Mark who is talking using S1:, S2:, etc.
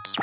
S1: Peace.